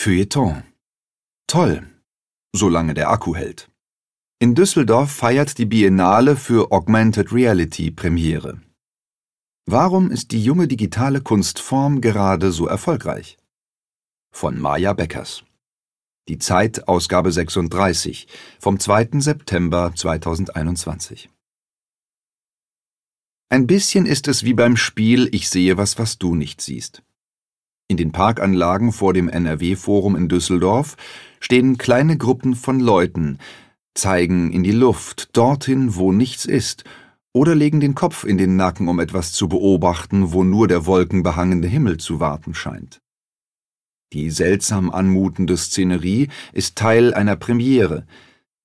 Feuilleton. Toll, solange der Akku hält. In Düsseldorf feiert die Biennale für Augmented Reality Premiere. Warum ist die junge digitale Kunstform gerade so erfolgreich? Von Maja Beckers. Die Zeit, Ausgabe 36, vom 2. September 2021. Ein bisschen ist es wie beim Spiel Ich sehe was, was du nicht siehst. In den Parkanlagen vor dem NRW-Forum in Düsseldorf stehen kleine Gruppen von Leuten, zeigen in die Luft, dorthin, wo nichts ist, oder legen den Kopf in den Nacken, um etwas zu beobachten, wo nur der wolkenbehangene Himmel zu warten scheint. Die seltsam anmutende Szenerie ist Teil einer Premiere,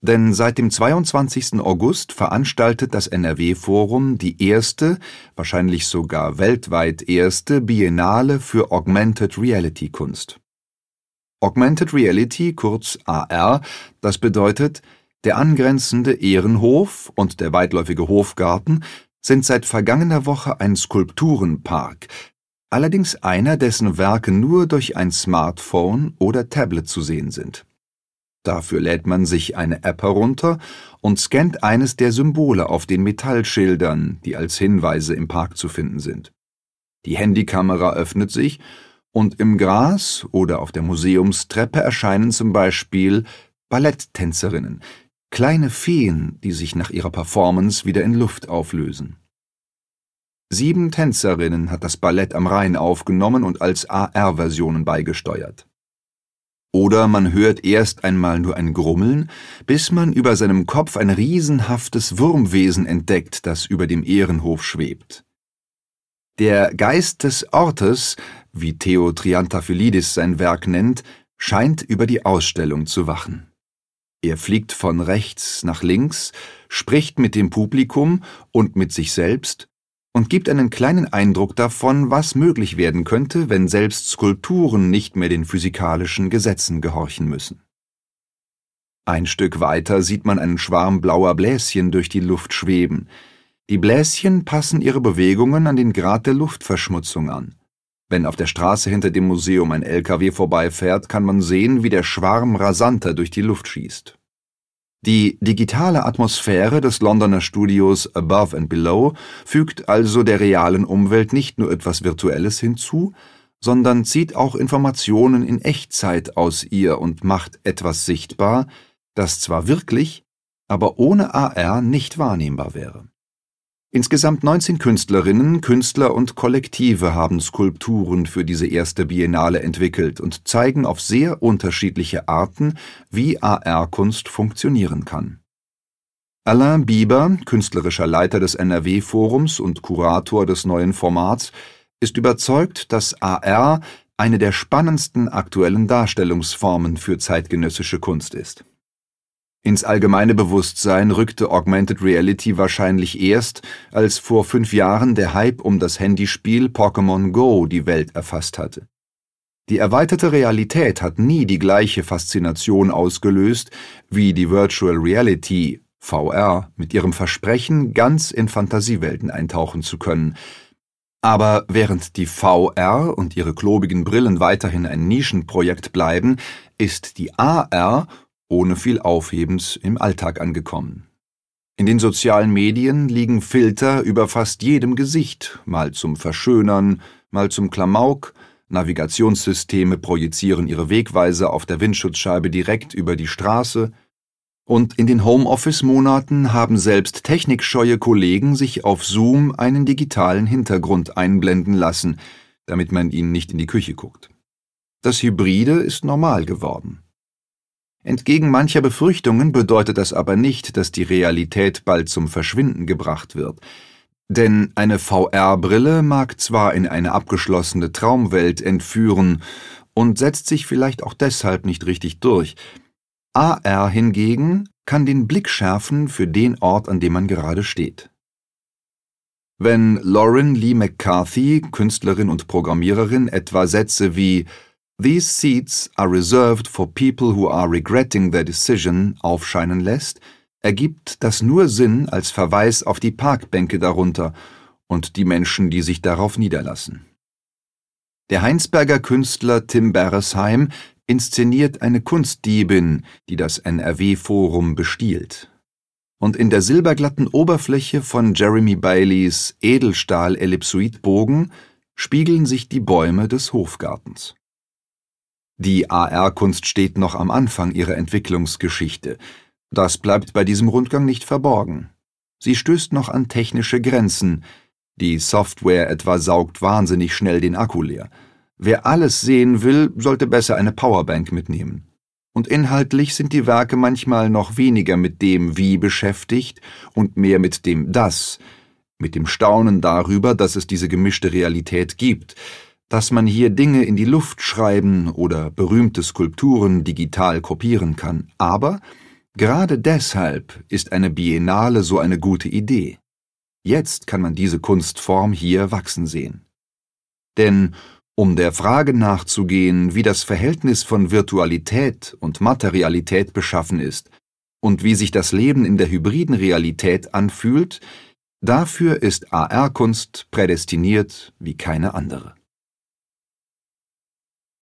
denn seit dem 22. August veranstaltet das NRW-Forum die erste, wahrscheinlich sogar weltweit erste Biennale für Augmented Reality Kunst. Augmented Reality, kurz AR, das bedeutet, der angrenzende Ehrenhof und der weitläufige Hofgarten sind seit vergangener Woche ein Skulpturenpark, allerdings einer, dessen Werke nur durch ein Smartphone oder Tablet zu sehen sind. Dafür lädt man sich eine App herunter und scannt eines der Symbole auf den Metallschildern, die als Hinweise im Park zu finden sind. Die Handykamera öffnet sich und im Gras oder auf der Museumstreppe erscheinen zum Beispiel Balletttänzerinnen, kleine Feen, die sich nach ihrer Performance wieder in Luft auflösen. Sieben Tänzerinnen hat das Ballett am Rhein aufgenommen und als AR-Versionen beigesteuert. Oder man hört erst einmal nur ein Grummeln, bis man über seinem Kopf ein riesenhaftes Wurmwesen entdeckt, das über dem Ehrenhof schwebt. Der Geist des Ortes, wie Theo Triantafylidis sein Werk nennt, scheint über die Ausstellung zu wachen. Er fliegt von rechts nach links, spricht mit dem Publikum und mit sich selbst und gibt einen kleinen Eindruck davon, was möglich werden könnte, wenn selbst Skulpturen nicht mehr den physikalischen Gesetzen gehorchen müssen. Ein Stück weiter sieht man einen Schwarm blauer Bläschen durch die Luft schweben. Die Bläschen passen ihre Bewegungen an den Grad der Luftverschmutzung an. Wenn auf der Straße hinter dem Museum ein LKW vorbeifährt, kann man sehen, wie der Schwarm rasanter durch die Luft schießt. Die digitale Atmosphäre des Londoner Studios Above and Below fügt also der realen Umwelt nicht nur etwas Virtuelles hinzu, sondern zieht auch Informationen in Echtzeit aus ihr und macht etwas sichtbar, das zwar wirklich, aber ohne AR nicht wahrnehmbar wäre. Insgesamt 19 Künstlerinnen, Künstler und Kollektive haben Skulpturen für diese erste Biennale entwickelt und zeigen auf sehr unterschiedliche Arten, wie AR-Kunst funktionieren kann. Alain Bieber, künstlerischer Leiter des NRW-Forums und Kurator des neuen Formats, ist überzeugt, dass AR eine der spannendsten aktuellen Darstellungsformen für zeitgenössische Kunst ist. Ins allgemeine Bewusstsein rückte Augmented Reality wahrscheinlich erst, als vor fünf Jahren der Hype um das Handyspiel Pokémon Go die Welt erfasst hatte. Die erweiterte Realität hat nie die gleiche Faszination ausgelöst wie die Virtual Reality VR mit ihrem Versprechen, ganz in Fantasiewelten eintauchen zu können. Aber während die VR und ihre klobigen Brillen weiterhin ein Nischenprojekt bleiben, ist die AR ohne viel Aufhebens im Alltag angekommen. In den sozialen Medien liegen Filter über fast jedem Gesicht, mal zum Verschönern, mal zum Klamauk, Navigationssysteme projizieren ihre Wegweise auf der Windschutzscheibe direkt über die Straße, und in den Homeoffice-Monaten haben selbst technikscheue Kollegen sich auf Zoom einen digitalen Hintergrund einblenden lassen, damit man ihnen nicht in die Küche guckt. Das Hybride ist normal geworden. Entgegen mancher Befürchtungen bedeutet das aber nicht, dass die Realität bald zum Verschwinden gebracht wird. Denn eine VR-Brille mag zwar in eine abgeschlossene Traumwelt entführen und setzt sich vielleicht auch deshalb nicht richtig durch. AR hingegen kann den Blick schärfen für den Ort, an dem man gerade steht. Wenn Lauren Lee McCarthy, Künstlerin und Programmiererin, etwa Sätze wie These seats are reserved for people who are regretting their decision aufscheinen lässt, ergibt das nur Sinn als Verweis auf die Parkbänke darunter und die Menschen, die sich darauf niederlassen. Der Heinsberger Künstler Tim Beresheim, inszeniert eine Kunstdiebin, die das NRW-Forum bestiehlt. Und in der silberglatten Oberfläche von Jeremy Baileys Edelstahl-Ellipsoidbogen spiegeln sich die Bäume des Hofgartens. Die AR-Kunst steht noch am Anfang ihrer Entwicklungsgeschichte. Das bleibt bei diesem Rundgang nicht verborgen. Sie stößt noch an technische Grenzen. Die Software etwa saugt wahnsinnig schnell den Akku leer. Wer alles sehen will, sollte besser eine Powerbank mitnehmen. Und inhaltlich sind die Werke manchmal noch weniger mit dem Wie beschäftigt und mehr mit dem Das, mit dem Staunen darüber, dass es diese gemischte Realität gibt, dass man hier Dinge in die Luft schreiben oder berühmte Skulpturen digital kopieren kann, aber gerade deshalb ist eine Biennale so eine gute Idee. Jetzt kann man diese Kunstform hier wachsen sehen. Denn um der Frage nachzugehen, wie das Verhältnis von Virtualität und Materialität beschaffen ist und wie sich das Leben in der hybriden Realität anfühlt, dafür ist AR-Kunst prädestiniert wie keine andere.